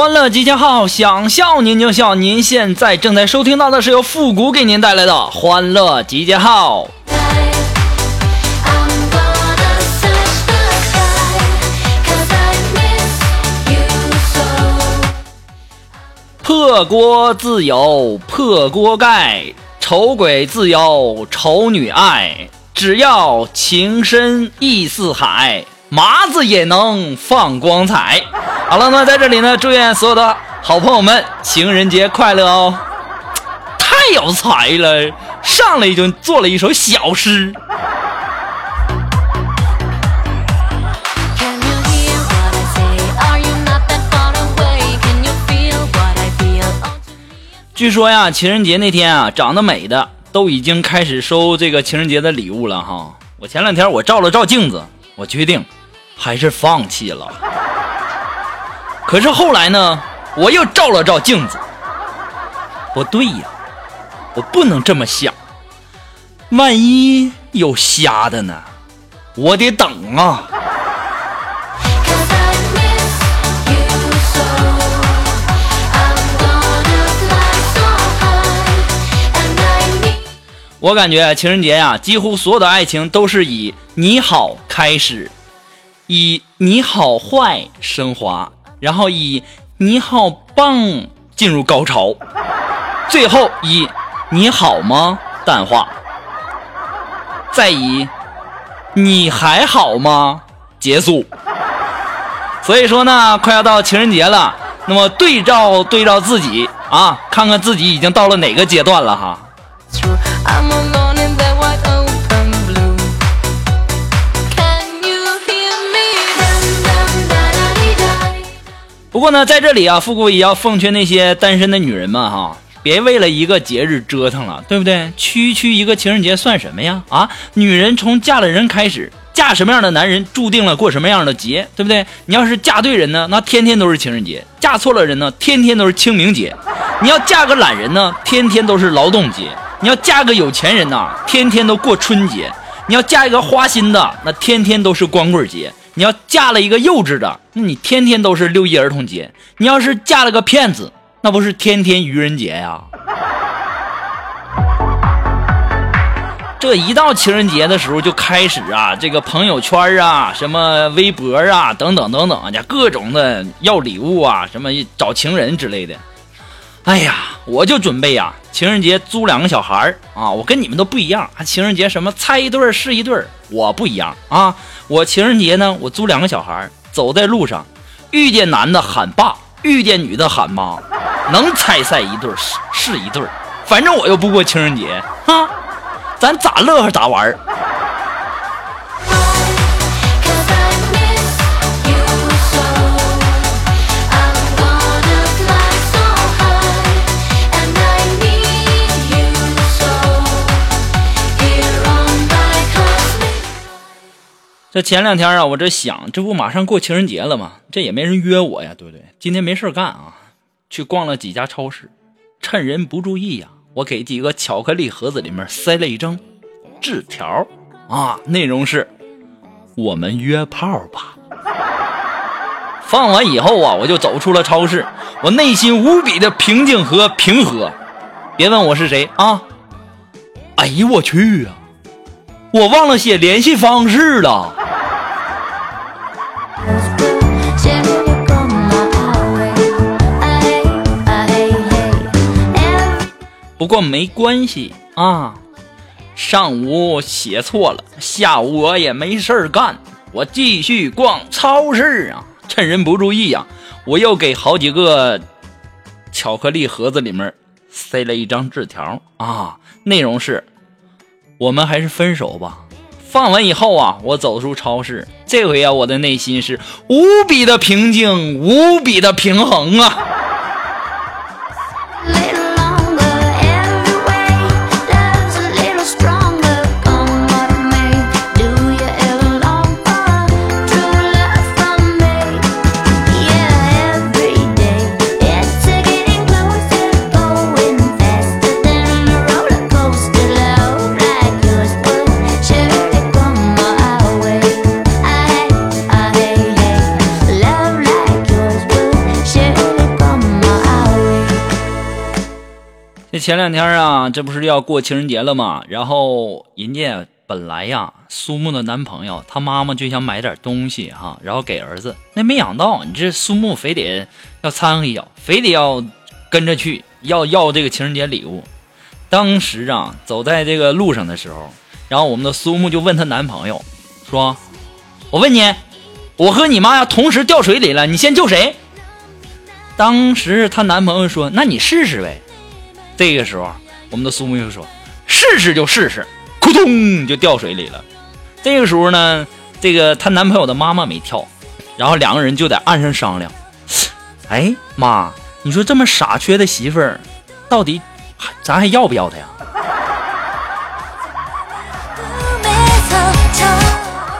欢乐集结号，想笑您就笑。您现在正在收听到的是由复古给您带来的《欢乐集结号》。破锅自有破锅盖，丑鬼自有丑女爱。只要情深意似海，麻子也能放光彩。好了，那在这里呢，祝愿所有的好朋友们情人节快乐哦！太有才了，上来就做了一首小诗。据说呀，情人节那天啊，长得美的都已经开始收这个情人节的礼物了哈。我前两天我照了照镜子，我决定还是放弃了。可是后来呢，我又照了照镜子，不对呀，我不能这么想，万一有瞎的呢？我得等啊。我感觉情人节呀，几乎所有的爱情都是以你好开始，以你好坏升华。然后以你好棒进入高潮，最后以你好吗淡化，再以你还好吗结束。所以说呢，快要到情人节了，那么对照对照自己啊，看看自己已经到了哪个阶段了哈。不过呢，在这里啊，富贵也要奉劝那些单身的女人们哈，别为了一个节日折腾了，对不对？区区一个情人节算什么呀？啊，女人从嫁了人开始，嫁什么样的男人，注定了过什么样的节，对不对？你要是嫁对人呢，那天天都是情人节；嫁错了人呢，天天都是清明节。你要嫁个懒人呢，天天都是劳动节；你要嫁个有钱人呢，天天都过春节；你要嫁一个花心的，那天天都是光棍节。你要嫁了一个幼稚的，那你天天都是六一儿童节；你要是嫁了个骗子，那不是天天愚人节呀？这一到情人节的时候，就开始啊，这个朋友圈啊，什么微博啊，等等等等，家各种的要礼物啊，什么找情人之类的。哎呀，我就准备呀，情人节租两个小孩啊，我跟你们都不一样。情人节什么猜一对是一对我不一样啊。我情人节呢，我租两个小孩走在路上，遇见男的喊爸，遇见女的喊妈，能拆散一对是是一对反正我又不过情人节，哈，咱咋乐呵咋玩这前两天啊，我这想，这不马上过情人节了吗？这也没人约我呀，对不对？今天没事干啊，去逛了几家超市，趁人不注意呀，我给几个巧克力盒子里面塞了一张纸条啊，内容是：我们约炮吧。放完以后啊，我就走出了超市，我内心无比的平静和平和。别问我是谁啊！哎呦我去啊！我忘了写联系方式了。过没关系啊。上午写错了，下午我也没事儿干，我继续逛超市啊。趁人不注意呀，我又给好几个巧克力盒子里面塞了一张纸条啊，内容是：我们还是分手吧。放完以后啊，我走出超市，这回啊，我的内心是无比的平静，无比的平衡啊。前两天啊，这不是要过情人节了吗？然后人家本来呀，苏木的男朋友他妈妈就想买点东西哈，然后给儿子。那没想到你这苏木非得要掺和一脚，非得要跟着去要要这个情人节礼物。当时啊，走在这个路上的时候，然后我们的苏木就问她男朋友说：“我问你，我和你妈要同时掉水里了，你先救谁？”当时她男朋友说：“那你试试呗。”这个时候，我们的苏木就说：“试试就试试，扑通就掉水里了。”这个时候呢，这个她男朋友的妈妈没跳，然后两个人就在岸上商量：“哎妈，你说这么傻缺的媳妇儿，到底咱还要不要她呀？”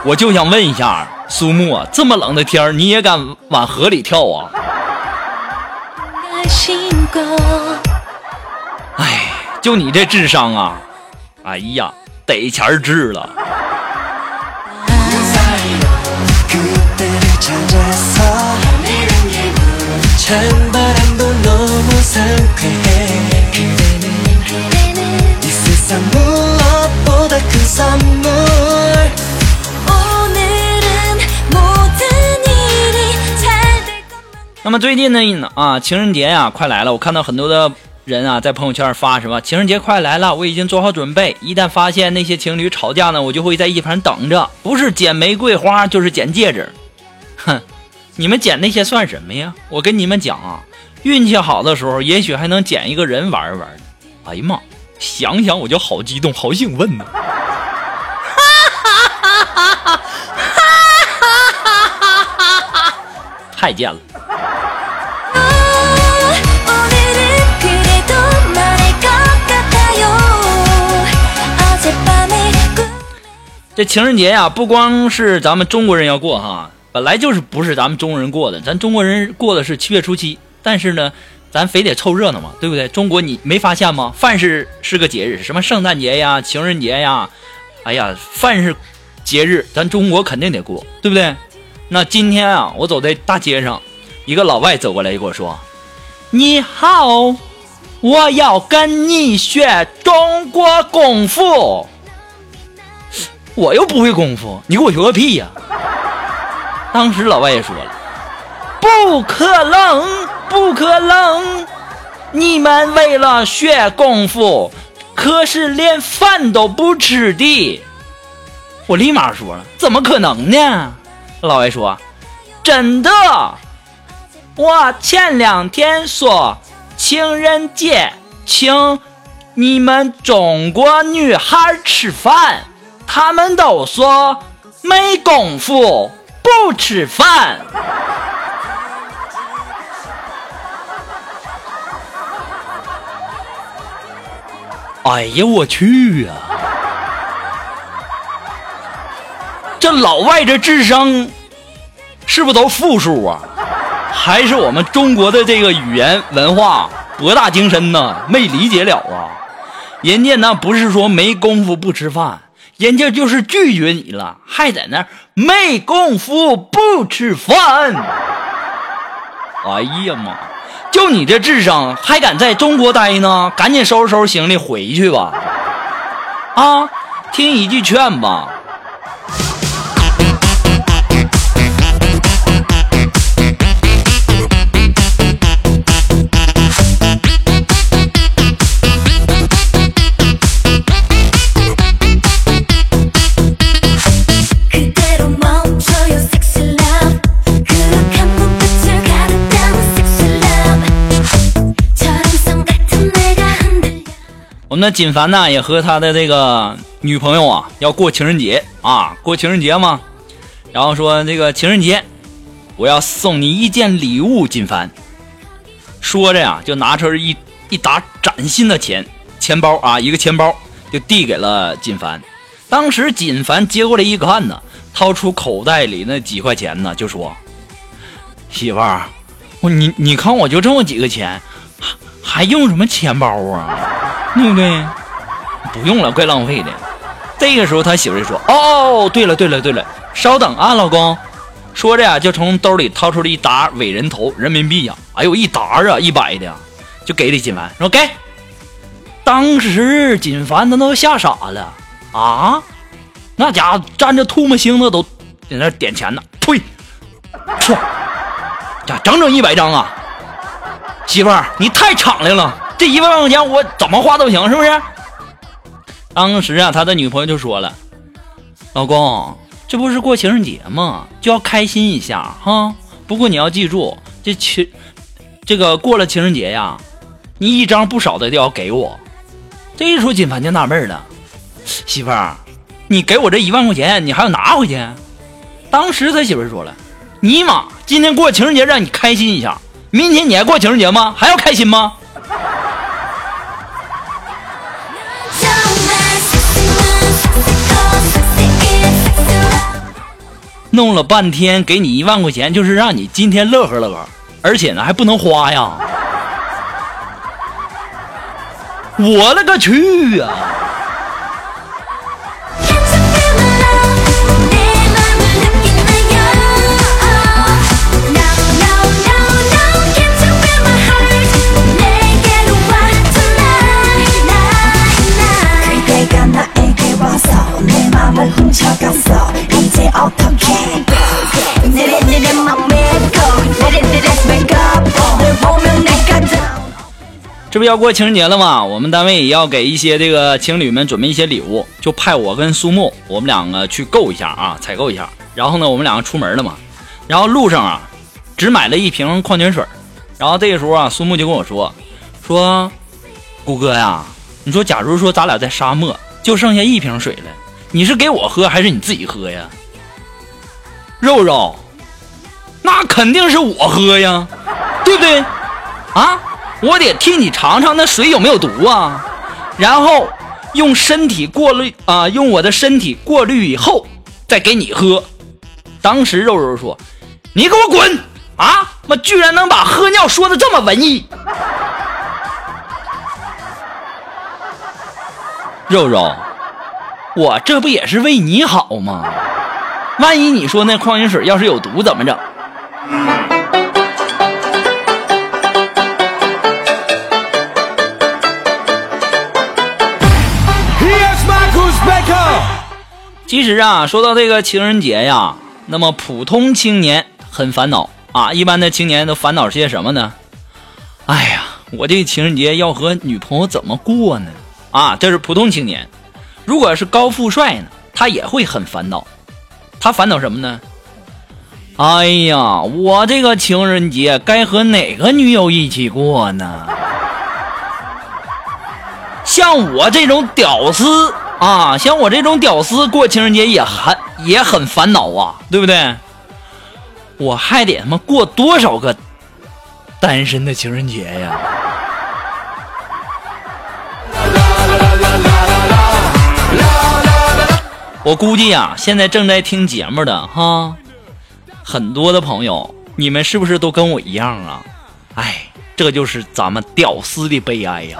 我就想问一下苏木，这么冷的天你也敢往河里跳啊？就你这智商啊！哎呀，得钱治了。那么最近呢啊，情人节呀，快来了，我看到很多的。人啊，在朋友圈发什么？情人节快来了，我已经做好准备。一旦发现那些情侣吵架呢，我就会在一旁等着，不是捡玫瑰花，就是捡戒指。哼，你们捡那些算什么呀？我跟你们讲啊，运气好的时候，也许还能捡一个人玩一玩。哎呀妈，想想我就好激动，好兴奋呢。哈哈哈哈哈！哈哈哈哈哈！太贱了。这情人节呀，不光是咱们中国人要过哈，本来就是不是咱们中国人过的，咱中国人过的是七月初七。但是呢，咱非得凑热闹嘛，对不对？中国你没发现吗？凡是是个节日，什么圣诞节呀、情人节呀，哎呀，凡是节日，咱中国肯定得过，对不对？那今天啊，我走在大街上，一个老外走过来跟我说：“你好，我要跟你学中国功夫。”我又不会功夫，你给我学个屁呀！当时老外也说了，不可能，不可能！你们为了学功夫，可是连饭都不吃的。我立马说了，怎么可能呢？老外说，真的。我前两天说情人节请你们中国女孩吃饭。他们都说没功夫不吃饭。哎呀，我去呀！这老外这智商是不是都负数啊？还是我们中国的这个语言文化博大精深呢？没理解了啊！人家那不是说没功夫不吃饭。人家就是拒绝你了，还在那没功夫不吃饭。哎呀妈！就你这智商，还敢在中国待呢？赶紧收拾收拾行李回去吧！啊，听一句劝吧。那锦凡呢，也和他的这个女朋友啊，要过情人节啊，过情人节嘛。然后说这个情人节，我要送你一件礼物，锦凡。说着呀，就拿出一一沓崭新的钱钱包啊，一个钱包就递给了锦凡。当时锦凡接过来一看呢，掏出口袋里那几块钱呢，就说：“媳妇儿，我你你看我就这么几个钱，还用什么钱包啊？对不对？不用了，怪浪费的。”这个时候他媳妇就说：“哦，对了对了对了，稍等啊，老公。”说着呀，就从兜里掏出了一沓伪人头人民币呀，哎呦，一沓啊，一百的，就给李锦凡说给。当时锦凡他都吓傻了啊，那家伙沾着唾沫星子都在那点钱呢，呸！唰，这整整一百张啊！媳妇儿，你太敞亮了，这一万块钱我怎么花都行，是不是？当时啊，他的女朋友就说了，老公。这不是过情人节吗？就要开心一下哈。不过你要记住，这情这个过了情人节呀，你一张不少的都要给我。这一说，锦凡就纳闷了，媳妇儿，你给我这一万块钱，你还要拿回去？当时他媳妇儿说了：“尼玛，今天过情人节让你开心一下，明天你还过情人节吗？还要开心吗？”弄了半天，给你一万块钱，就是让你今天乐呵乐呵，而且呢还不能花呀！我勒个去呀！这不要过情人节了吗？我们单位也要给一些这个情侣们准备一些礼物，就派我跟苏木，我们两个去购一下啊，采购一下。然后呢，我们两个出门了嘛。然后路上啊，只买了一瓶矿泉水。然后这个时候啊，苏木就跟我说：“说，谷哥呀，你说假如说咱俩在沙漠，就剩下一瓶水了，你是给我喝还是你自己喝呀？”肉肉，那肯定是我喝呀，对不对？啊？我得替你尝尝那水有没有毒啊，然后用身体过滤啊，用我的身体过滤以后再给你喝。当时肉肉说：“你给我滚啊！妈，居然能把喝尿说的这么文艺。”肉肉，我这不也是为你好吗？万一你说那矿泉水要是有毒怎么整？其实啊，说到这个情人节呀，那么普通青年很烦恼啊。一般的青年都烦恼些什么呢？哎呀，我这情人节要和女朋友怎么过呢？啊，这是普通青年。如果是高富帅呢，他也会很烦恼。他烦恼什么呢？哎呀，我这个情人节该和哪个女友一起过呢？像我这种屌丝。啊，像我这种屌丝过情人节也很也很烦恼啊，对不对？我还得他妈过多少个单身的情人节呀？我估计呀，现在正在听节目的哈，很多的朋友，你们是不是都跟我一样啊？哎，这就是咱们屌丝的悲哀呀！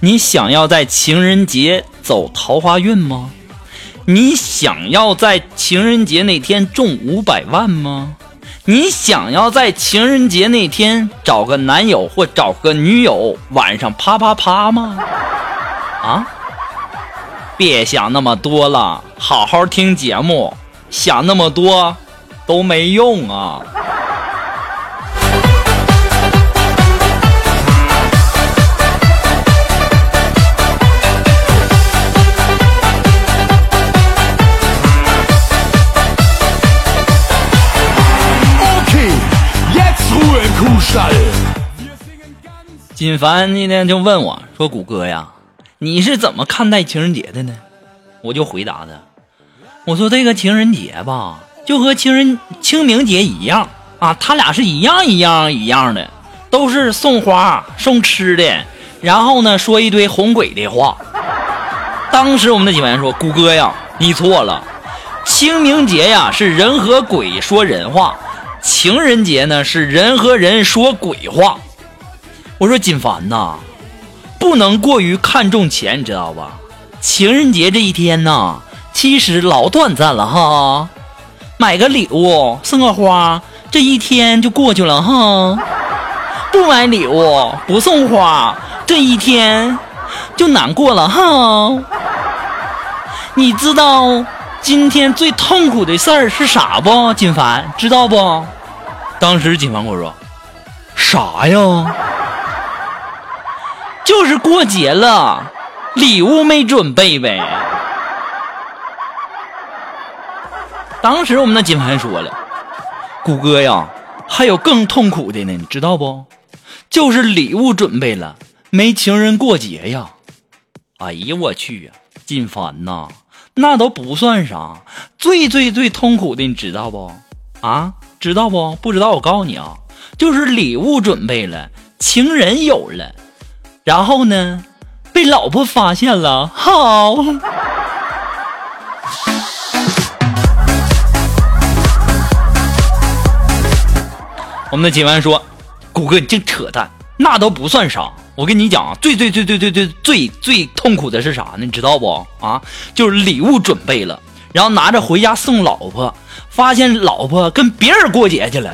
你想要在情人节走桃花运吗？你想要在情人节那天中五百万吗？你想要在情人节那天找个男友或找个女友晚上啪啪啪吗？啊！别想那么多了，好好听节目，想那么多都没用啊！锦凡今天就问我说：“谷歌呀，你是怎么看待情人节的呢？”我就回答他：“我说这个情人节吧，就和情人清明节一样啊，他俩是一样一样一样的，都是送花送吃的，然后呢说一堆哄鬼的话。”当时我们的锦凡说：“谷歌呀，你错了，清明节呀是人和鬼说人话，情人节呢是人和人说鬼话。”我说锦凡呐，不能过于看重钱，你知道吧？情人节这一天呐，其实老短暂了哈。买个礼物，送个花，这一天就过去了哈。不买礼物，不送花，这一天就难过了哈。你知道今天最痛苦的事儿是啥不？锦凡知道不？当时锦凡跟我说：“啥呀？”就是过节了，礼物没准备呗。当时我们那金凡说了：“谷歌呀，还有更痛苦的呢，你知道不？就是礼物准备了，没情人过节呀。”哎呀，我去呀，金凡呐，那都不算啥，最最最痛苦的，你知道不？啊，知道不？不知道，我告诉你啊，就是礼物准备了，情人有了。然后呢，被老婆发现了。好，我们的锦凡说：“谷歌，你净扯淡，那都不算啥。我跟你讲，最最最最最最最最痛苦的是啥呢？你知道不？啊，就是礼物准备了，然后拿着回家送老婆，发现老婆跟别人过节去了。”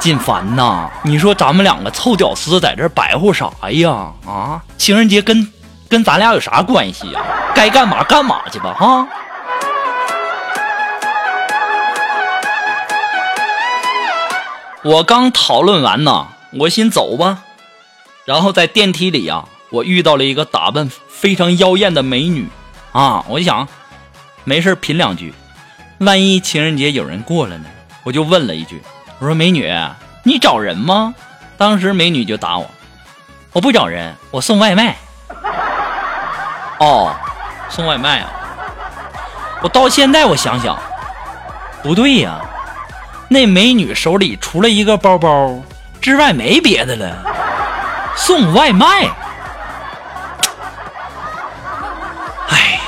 金凡呐，你说咱们两个臭屌丝在这白活啥呀？啊，情人节跟跟咱俩有啥关系呀？该干嘛干嘛去吧，哈！我刚讨论完呢，我先走吧。然后在电梯里呀，我遇到了一个打扮非常妖艳的美女啊，我就想，没事品两句，万一情人节有人过了呢？我就问了一句。我说美女，你找人吗？当时美女就答我：“我不找人，我送外卖。”哦，送外卖啊！我到现在我想想，不对呀，那美女手里除了一个包包之外没别的了，送外卖。哎，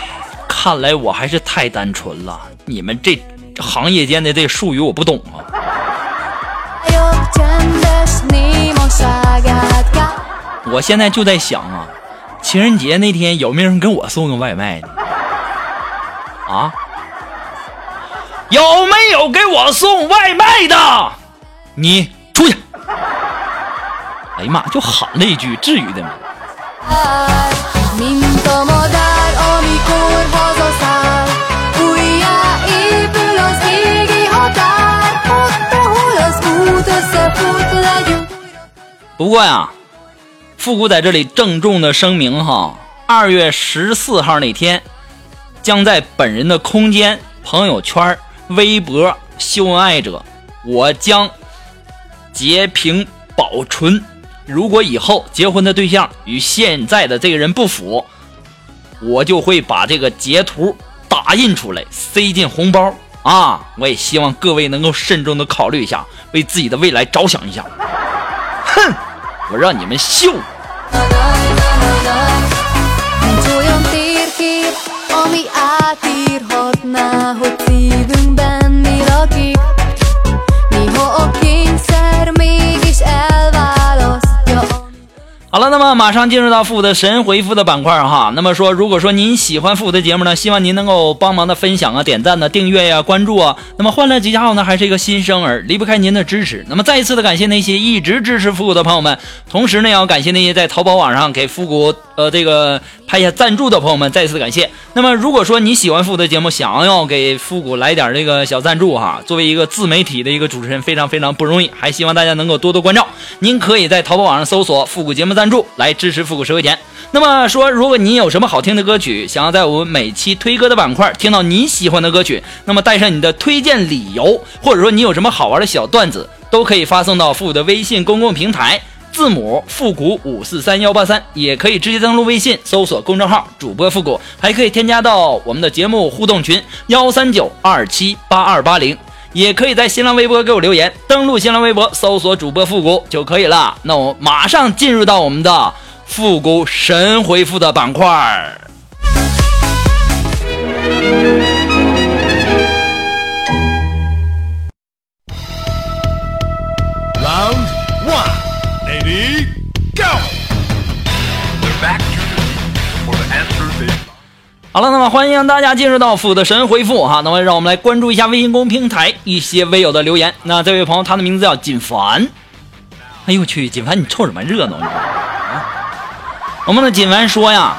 看来我还是太单纯了，你们这行业间的这术语我不懂啊。我现在就在想啊，情人节那天有没有人给我送个外卖的？啊？有没有给我送外卖的？你出去！哎呀妈，就喊了一句，至于的吗？不过呀，复古在这里郑重的声明哈，二月十四号那天，将在本人的空间、朋友圈、微博秀恩爱者，我将截屏保存。如果以后结婚的对象与现在的这个人不符，我就会把这个截图打印出来塞进红包啊！我也希望各位能够慎重的考虑一下，为自己的未来着想一下。哼，我让你们秀！好了，那么马上进入到复古的神回复的板块哈。那么说，如果说您喜欢复古的节目呢，希望您能够帮忙的分享啊、点赞呢、订阅呀、关注啊。那么欢乐集结号呢，还是一个新生儿，离不开您的支持。那么再一次的感谢那些一直支持复古的朋友们，同时呢，要感谢那些在淘宝网上给复古呃这个拍下赞助的朋友们，再次感谢。那么如果说你喜欢复古的节目，想要给复古来点这个小赞助哈，作为一个自媒体的一个主持人，非常非常不容易，还希望大家能够多多关照。您可以在淘宝网上搜索复古节目赞。关注来支持复古十块钱。那么说，如果您有什么好听的歌曲，想要在我们每期推歌的板块听到你喜欢的歌曲，那么带上你的推荐理由，或者说你有什么好玩的小段子，都可以发送到复古的微信公共平台，字母复古五四三幺八三，也可以直接登录微信搜索公众号主播复古，还可以添加到我们的节目互动群幺三九二七八二八零，也可以在新浪微博给我留言，登录新浪微博搜索主播复古就可以了。那我马上进入到我们的复古神回复的板块。Round one, ready, go! 好了，那么欢迎大家进入到复的神回复哈。那么让我们来关注一下微信公平台一些微友的留言。那这位朋友他的名字叫锦凡。哎呦我去，锦凡你凑什么热闹？你啊？我们的锦凡说呀，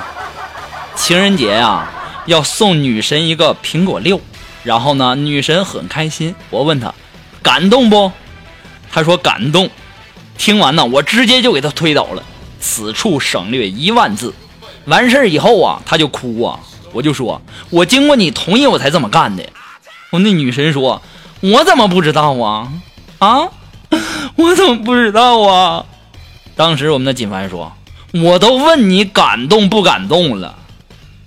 情人节呀要送女神一个苹果六，然后呢女神很开心。我问他感动不？他说感动。听完呢，我直接就给他推倒了。此处省略一万字。完事儿以后啊，他就哭啊。我就说，我经过你同意我才这么干的。我那女神说，我怎么不知道啊？啊，我怎么不知道啊？当时我们的锦凡说，我都问你感动不感动了。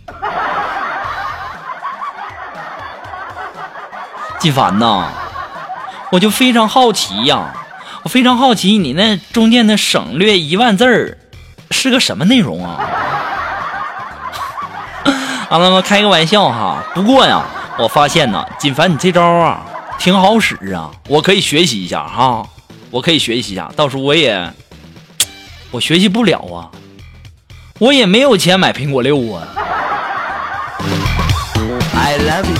锦凡呐，我就非常好奇呀，我非常好奇你那中间的省略一万字儿是个什么内容啊？啊，那么开个玩笑哈。不过呀，我发现呢，锦凡你这招啊挺好使啊，我可以学习一下哈，我可以学习一下。到时候我也，我学习不了啊，我也没有钱买苹果六啊。I love you。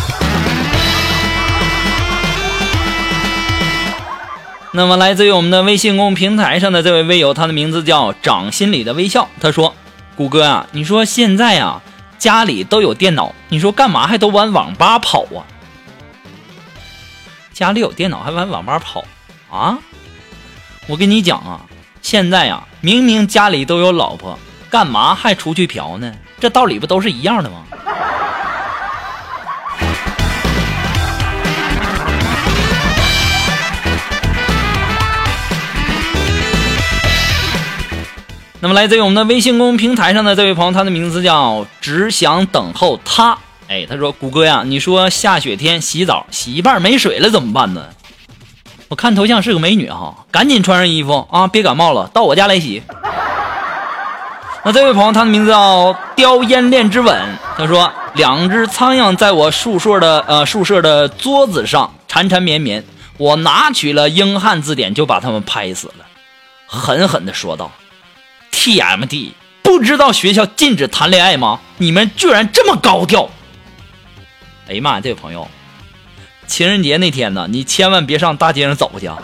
那么来自于我们的微信公众平台上的这位微友，他的名字叫掌心里的微笑。他说：“谷歌啊，你说现在啊。”家里都有电脑，你说干嘛还都往网吧跑啊？家里有电脑还往网吧跑啊？我跟你讲啊，现在呀，明明家里都有老婆，干嘛还出去嫖呢？这道理不都是一样的吗？那么，来自于我们的微信公众平台上的这位朋友，他的名字叫只想等候他。哎，他说：“谷歌呀，你说下雪天洗澡洗一半没水了怎么办呢？”我看头像是个美女哈，赶紧穿上衣服啊，别感冒了，到我家来洗。那这位朋友，他的名字叫叼烟恋之吻。他说：“两只苍蝇在我宿舍的呃宿舍的桌子上缠缠绵绵，我拿取了英汉字典就把它们拍死了，狠狠地说道。” TMD，不知道学校禁止谈恋爱吗？你们居然这么高调！哎呀妈呀，这位朋友，情人节那天呢，你千万别上大街上走去啊，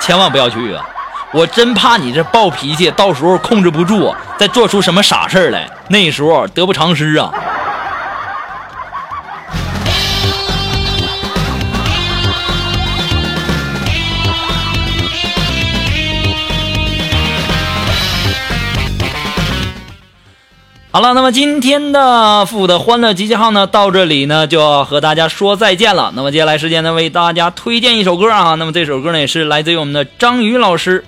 千万不要去啊！我真怕你这暴脾气，到时候控制不住，再做出什么傻事来，那时候得不偿失啊！好了，那么今天的复的欢乐集结号呢，到这里呢就要和大家说再见了。那么接下来时间呢，为大家推荐一首歌啊。那么这首歌呢，也是来自于我们的张宇老师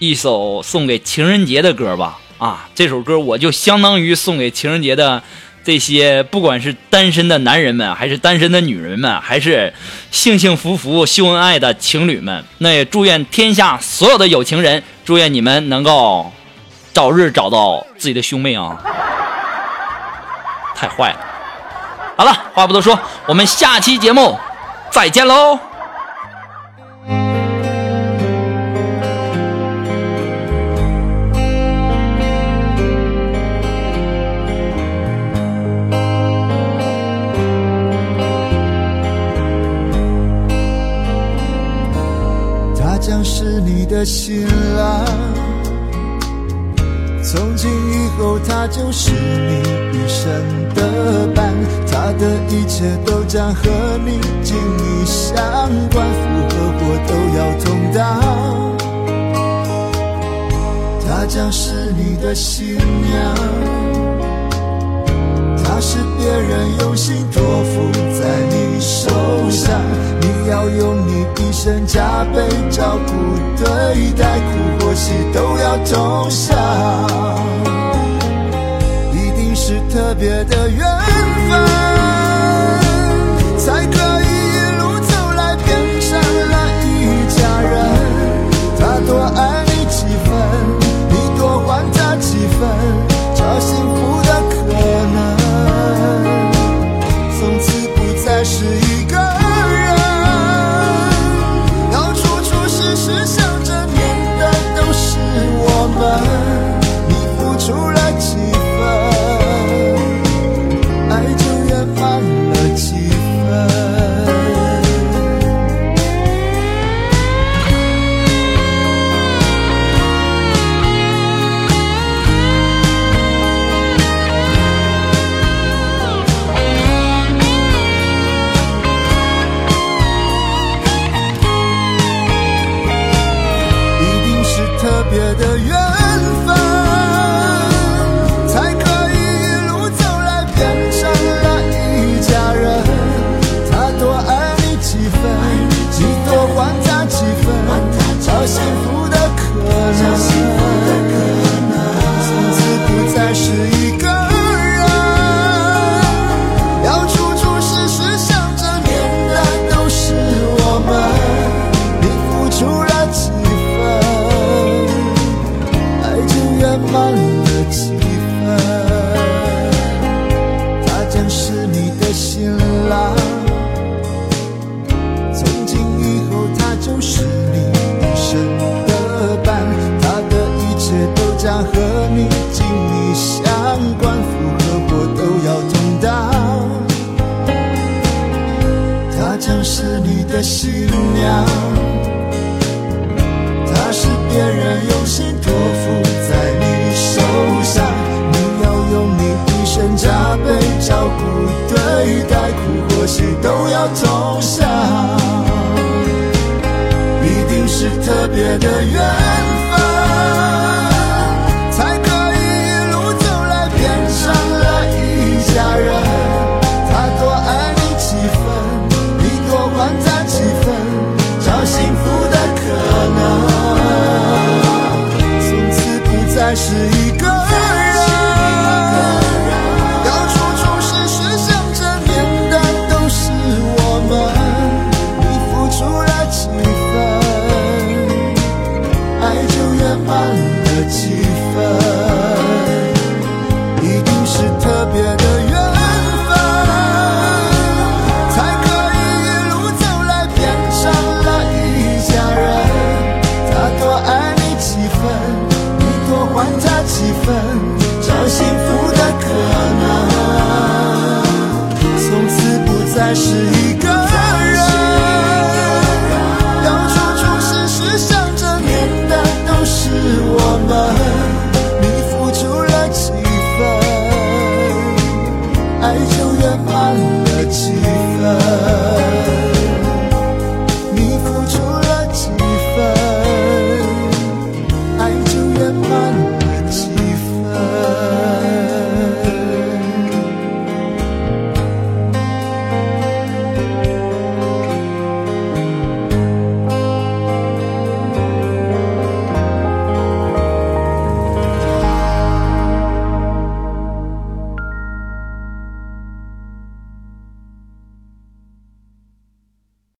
一首送给情人节的歌吧。啊，这首歌我就相当于送给情人节的这些，不管是单身的男人们，还是单身的女人们，还是幸幸福福秀恩爱的情侣们。那也祝愿天下所有的有情人，祝愿你们能够。早日找到自己的兄妹啊！太坏了。好了，话不多说，我们下期节目再见喽。他将是你的新后，她就是你一生的伴，她的一切都将和你紧密相关，福和祸都要同当。她将是你的新娘，她是别人用心托付在你手上，你要用你一生加倍照顾对待，苦或喜都要同享。特别的缘分才可以一路走来变成了一家人。他多爱被照顾对待苦或喜都要同享一定是特别的缘还他几分找幸福的可能。从此不再是一个